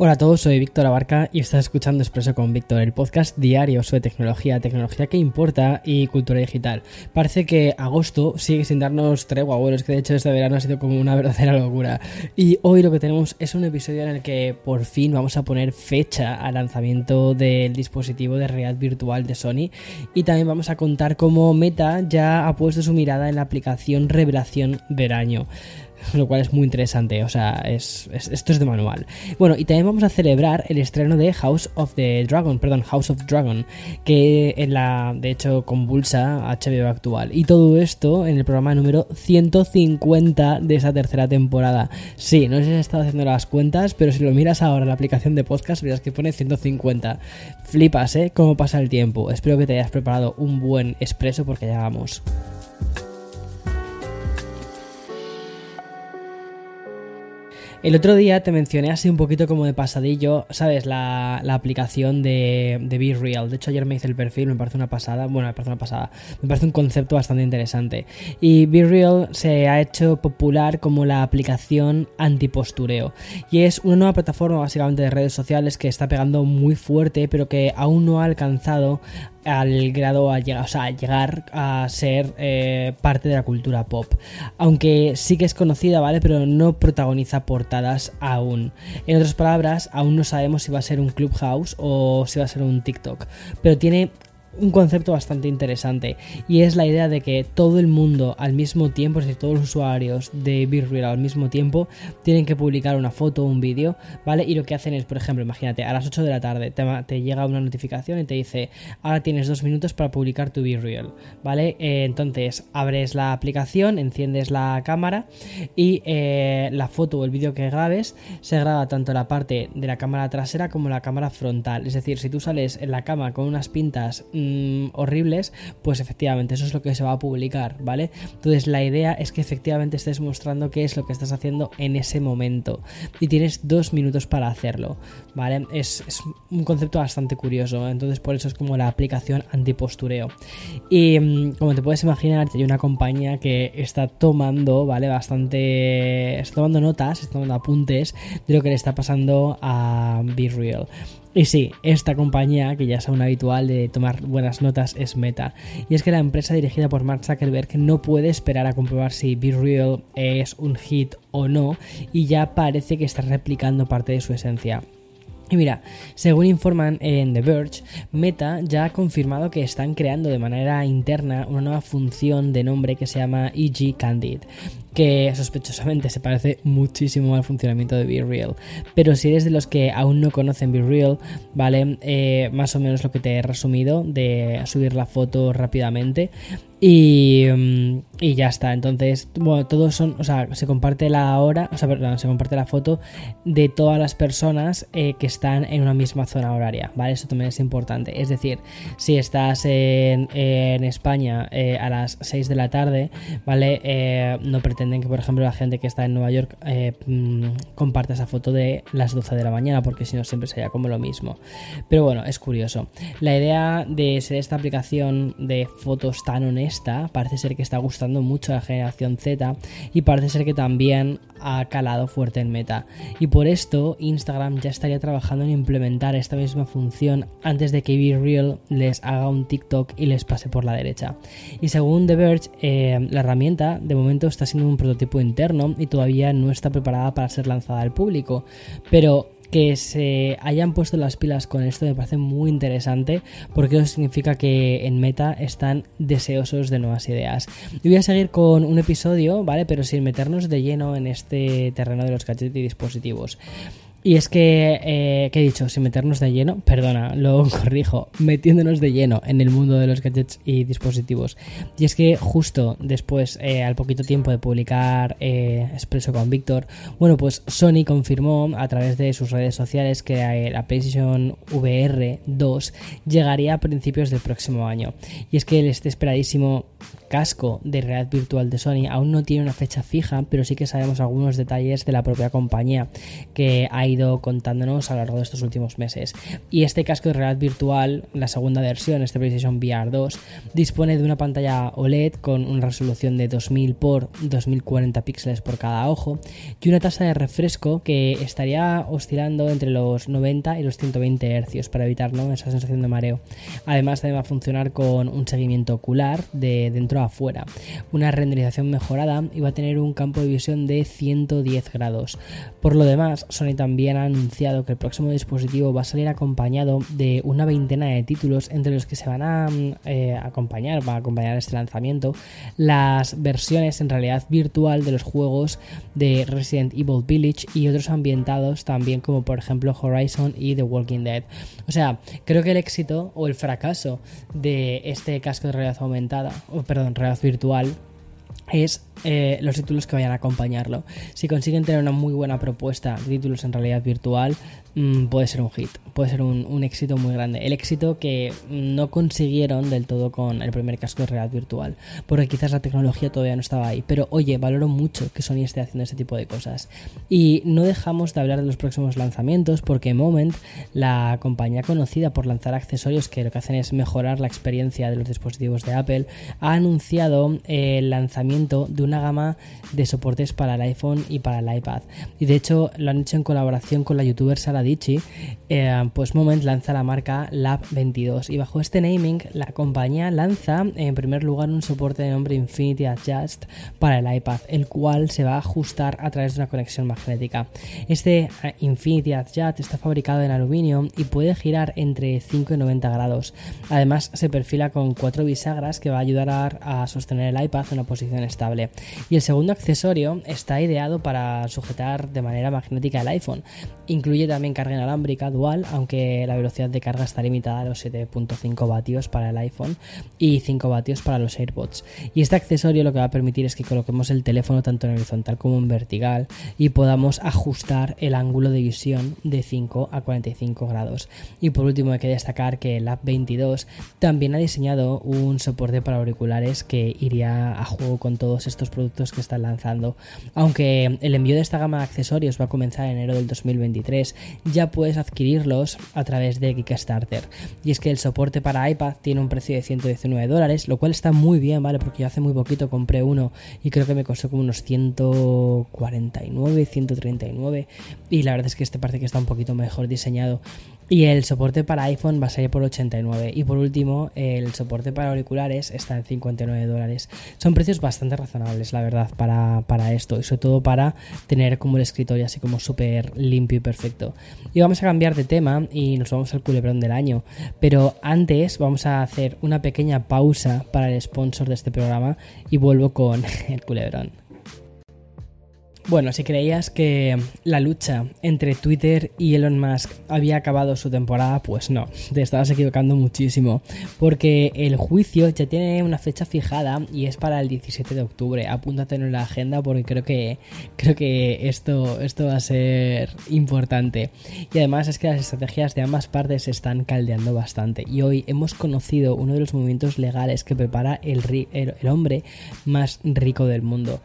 Hola a todos, soy Víctor Abarca y estás escuchando Expreso con Víctor, el podcast diario sobre tecnología, tecnología que importa y cultura digital. Parece que agosto sigue sin darnos tregua, bueno, que de hecho este verano ha sido como una verdadera locura. Y hoy lo que tenemos es un episodio en el que por fin vamos a poner fecha al lanzamiento del dispositivo de realidad virtual de Sony y también vamos a contar cómo Meta ya ha puesto su mirada en la aplicación Revelación Veraño lo cual es muy interesante, o sea, es, esto es de manual. Bueno, y también vamos a celebrar el estreno de House of the Dragon, perdón, House of Dragon, que en la, de hecho, convulsa HBO actual. Y todo esto en el programa número 150 de esa tercera temporada. Sí, no sé si has estado haciendo las cuentas, pero si lo miras ahora en la aplicación de podcast, verás que pone 150. Flipas, ¿eh? Cómo pasa el tiempo. Espero que te hayas preparado un buen expreso porque ya vamos. El otro día te mencioné así un poquito como de pasadillo, ¿sabes? La, aplicación de, de Be Real. De hecho, ayer me hice el perfil, me parece una pasada. Bueno, me parece una pasada. Me parece un concepto bastante interesante. Y Be Real se ha hecho popular como la aplicación antipostureo. Y es una nueva plataforma básicamente de redes sociales que está pegando muy fuerte, pero que aún no ha alcanzado al grado a llegar, o sea, llegar a ser eh, parte de la cultura pop. Aunque sí que es conocida, ¿vale? Pero no protagoniza portadas aún. En otras palabras, aún no sabemos si va a ser un Clubhouse o si va a ser un TikTok. Pero tiene un concepto bastante interesante y es la idea de que todo el mundo al mismo tiempo, es decir, todos los usuarios de Real al mismo tiempo tienen que publicar una foto o un vídeo, ¿vale? Y lo que hacen es, por ejemplo, imagínate, a las 8 de la tarde te, llega una notificación y te dice, ahora tienes dos minutos para publicar tu Real, ¿vale? Eh, entonces abres la aplicación, enciendes la cámara y eh, la foto o el vídeo que grabes se graba tanto la parte de la cámara trasera como la cámara frontal, es decir, si tú sales en la cama con unas pintas Mm, horribles, pues efectivamente eso es lo que se va a publicar, ¿vale? Entonces la idea es que efectivamente estés mostrando qué es lo que estás haciendo en ese momento y tienes dos minutos para hacerlo, ¿vale? Es, un concepto bastante curioso, entonces por eso es como la aplicación antipostureo. Y mm, como te puedes imaginar, hay una compañía que está tomando, ¿vale? Bastante... está tomando notas, está tomando apuntes de lo que le está pasando a Be Real. Y sí, esta compañía, que ya es un habitual de tomar buenas notas, es Meta. Y es que la empresa dirigida por Mark Zuckerberg no puede esperar a comprobar si Be Real es un hit o no, y ya parece que está replicando parte de su esencia. Y mira, según informan en The Verge, Meta ya ha confirmado que están creando de manera interna una nueva función de nombre que se llama EG Candid, que sospechosamente se parece muchísimo al funcionamiento de Be Real. Pero si eres de los que aún no conocen Be Real, ¿vale? Eh, más o menos lo que te he resumido de subir la foto rápidamente. Y, mm, y, ya está. Entonces, bueno, todos son, o sea, se comparte la hora, o sea, perdón, se comparte la foto de todas las personas eh, que están en una misma zona horaria, ¿vale? Eso también es importante. Es decir, si estás en, España eh, a las 6 de la tarde, ¿vale? no pretende que, por ejemplo, la gente que está en Nueva York eh, mm, comparta esa foto de las 12 de la mañana, porque si no siempre sería como lo mismo. Pero bueno, es curioso. La idea de ser esta aplicación de fotos tan honesta parece ser que está gustando mucho a la generación Z y parece ser que también ha calado fuerte en meta. Y por esto Instagram ya estaría trabajando en implementar esta misma función antes de que Be Real les haga un TikTok y les pase por la derecha. Y según The Verge, eh, la herramienta de momento está siendo un prototipo interno y todavía no está preparada para ser lanzada al público. Pero que se hayan puesto las pilas con esto me parece muy interesante porque eso significa que en Meta están deseosos de nuevas ideas. Y voy a seguir con un episodio, ¿vale? Pero sin meternos de lleno en este terreno de los gadgets y dispositivos. Y es que, eh, ¿qué he dicho? Sin meternos de lleno, perdona, lo corrijo, metiéndonos de lleno en el mundo de los gadgets y dispositivos. Y es que justo después, eh, al poquito tiempo de publicar eh, Expreso con Víctor, bueno, pues Sony confirmó a través de sus redes sociales que eh, la PlayStation VR 2 llegaría a principios del próximo año. Y es que el este esperadísimo casco de realidad virtual de Sony aún no tiene una fecha fija, pero sí que sabemos algunos detalles de la propia compañía, que ha ido contándonos a lo largo de estos últimos meses. Y este casco de realidad virtual, la segunda versión, este PlayStation VR 2, dispone de una pantalla OLED con una resolución de 2000 por 2040 píxeles por cada ojo y una tasa de refresco que estaría oscilando entre los 90 y los 120 Hz para evitar esa sensación de mareo. Además, también va a funcionar con un seguimiento ocular de dentro a afuera, una renderización mejorada y va a tener un campo de visión de 110 grados. Por lo demás, Sony también ha anunciado que el próximo dispositivo va a salir acompañado de una veintena de títulos entre los que se van a eh, acompañar, va a acompañar este lanzamiento, las versiones en realidad virtual de los juegos de Resident Evil Village y otros ambientados también como por ejemplo Horizon y The Walking Dead. O sea, creo que el éxito o el fracaso de este casco de realidad aumentada, o perdón, realidad virtual, es eh, los títulos que vayan a acompañarlo. Si consiguen tener una muy buena propuesta de títulos en realidad virtual, mm, puede ser un hit, puede ser un, éxito muy grande. El éxito que no consiguieron del todo con el primer casco de realidad virtual, porque quizás la tecnología todavía no estaba ahí. Pero oye, valoro mucho que Sony esté haciendo este tipo de cosas. Y no dejamos de hablar de los próximos lanzamientos, porque Moment, la compañía conocida por lanzar accesorios que lo que hacen es mejorar la experiencia de los dispositivos de Apple, ha anunciado el lanzamiento de una gama de soportes para el iPhone y para el iPad. Y de hecho lo han hecho en colaboración con la youtuber Sara Qualität. Eh, pues Moment lanza la marca Lab 22 y bajo este naming la compañía lanza en primer lugar un soporte de nombre Infinity Adjust para el iPad, el cual se va a ajustar a través de una conexión magnética. Este eh, Infinity Adjust está fabricado en aluminio y puede girar entre 5 y 90 grados. Además se perfila con cuatro bisagras que va a ayudar a, a sostener el iPad en una posición estable. Y el segundo accesorio está ideado para sujetar de manera magnética el iPhone. Incluye también carga inalámbrica aunque la velocidad de carga está limitada a los 7.5 vatios para el iPhone y 5 vatios para los AirPods. Y este accesorio lo que va a permitir es que coloquemos el teléfono tanto en horizontal como en vertical y podamos ajustar el ángulo de visión de 5 a 45 grados. Y por último hay que destacar que el App 22 también ha diseñado un soporte para auriculares que iría a juego con todos estos productos que están lanzando. Aunque el envío de esta gama de accesorios va a comenzar en enero del 2023, ya puedes a través de Kickstarter. Y es que el soporte para iPad tiene un precio de 119 dólares, lo cual está muy bien, ¿vale? Porque yo hace muy poquito compré uno y creo que me costó como unos 149, 139. Y la verdad es que este parece que está un poquito mejor diseñado. Y el soporte para iPhone va a salir por 89. Y por último, el soporte para auriculares está en 59 dólares. Son precios bastante razonables, la verdad, para, para esto. Y sobre todo para tener como el escritorio así como súper limpio y perfecto. Y vamos a cambiar de tema y nos vamos al culebrón del año. Pero antes vamos a hacer una pequeña pausa para el sponsor de este programa y vuelvo con el culebrón. Bueno, si creías que la lucha entre Twitter y Elon Musk había acabado su temporada, pues no, te estabas equivocando muchísimo, porque el juicio ya tiene una fecha fijada y es para el 17 de octubre. Apúntate en la agenda porque creo que creo que esto esto va a ser importante. Y además es que las estrategias de ambas partes se están caldeando bastante y hoy hemos conocido uno de los movimientos legales que prepara el, el hombre más rico del mundo.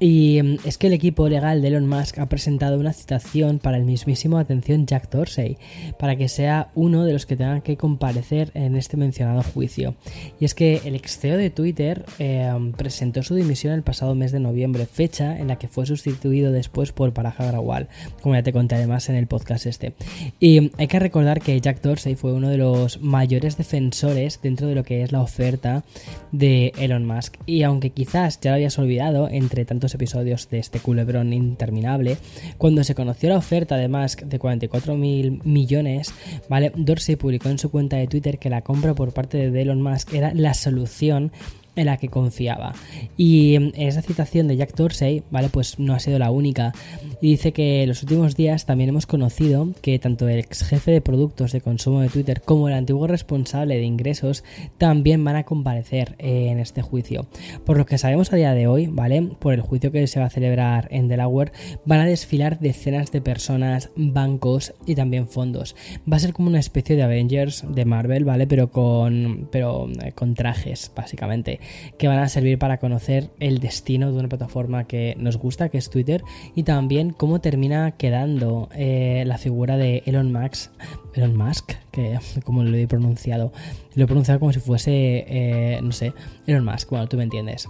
Y mm, es que el equipo legal de Elon Musk ha presentado una citación para el mismísimo atención Jack Dorsey, para que sea uno de los que tengan que comparecer en este mencionado juicio. Y es que el ex CEO de Twitter eh, presentó su dimisión el pasado mes de noviembre, fecha en la que fue sustituido después por Paraja Grawal, como ya te conté además en el podcast este. Y hay que recordar que Jack Dorsey fue uno de los mayores defensores dentro de lo que es la oferta de Elon Musk. Y aunque quizás ya lo habías olvidado, entre tantos episodios de este culebrón interminable, cuando se conoció la oferta de Musk de 44 mil millones, ¿vale? Dorsey publicó en su cuenta de Twitter que la compra por parte de Elon Musk era la solución en la que confiaba. Y en esa citación de Jack Dorsey, ¿vale? Pues no ha sido la única. Y dice que en los últimos días también hemos conocido que tanto el ex jefe de productos de consumo de Twitter como el antiguo responsable de ingresos también van a comparecer en este juicio. Por lo que sabemos a día de hoy, ¿vale? Por el juicio que se va a celebrar en Delaware, van a desfilar decenas de personas, bancos y también fondos. Va a ser como una especie de Avengers de Marvel, ¿vale? Pero con, pero eh, con trajes, básicamente. Que van a servir para conocer el destino de una plataforma que nos gusta, que es Twitter, y también cómo termina quedando eh, la figura de Elon Musk, Elon Musk, que como lo he pronunciado, lo he pronunciado como si fuese, eh, no sé, Elon Musk, bueno, tú me entiendes.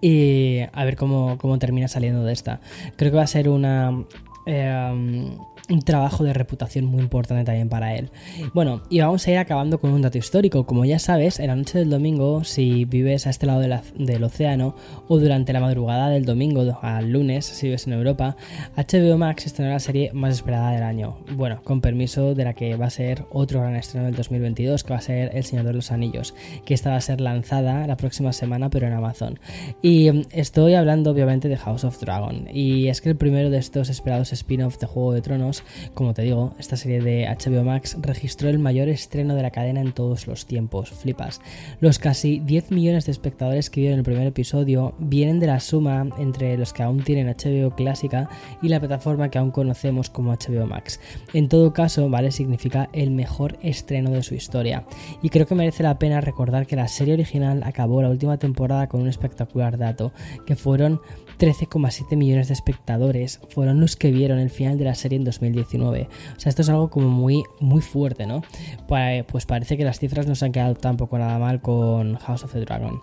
Y a ver cómo, cómo termina saliendo de esta. Creo que va a ser una... Eh, un trabajo de reputación muy importante también para él. Bueno, y vamos a ir acabando con un dato histórico. Como ya sabes, en la noche del domingo, si vives a este lado del océano, o durante la madrugada del domingo al lunes, si vives en Europa, HBO Max estrenará la serie más esperada del año. Bueno, con permiso de la que va a ser otro gran estreno del 2022, que va a ser El Señor de los Anillos, que esta va a ser lanzada la próxima semana, pero en Amazon. Y mm, estoy hablando obviamente de House of Dragon. Y es que el primero de estos esperados spin-off de Juego de Tronos como te digo, esta serie de HBO Max registró el mayor estreno de la cadena en todos los tiempos. Flipas. Los casi 10 millones de espectadores que vieron el primer episodio vienen de la suma entre los que aún tienen HBO clásica y la plataforma que aún conocemos como HBO Max. En todo caso, ¿vale? Significa el mejor estreno de su historia. Y creo que merece la pena recordar que la serie original acabó la última temporada con un espectacular dato, que fueron 13,7 millones de espectadores fueron los que vieron el final de la serie en 2019. O sea, esto es algo como muy, muy fuerte, ¿no? Pues parece que las cifras no se han quedado tampoco nada mal con House of the Dragon.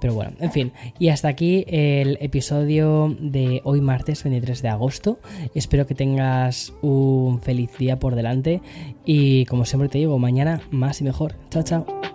Pero bueno, en fin. Y hasta aquí el episodio de hoy martes 23 de agosto. Espero que tengas un feliz día por delante. Y como siempre te digo, mañana más y mejor. Chao, chao.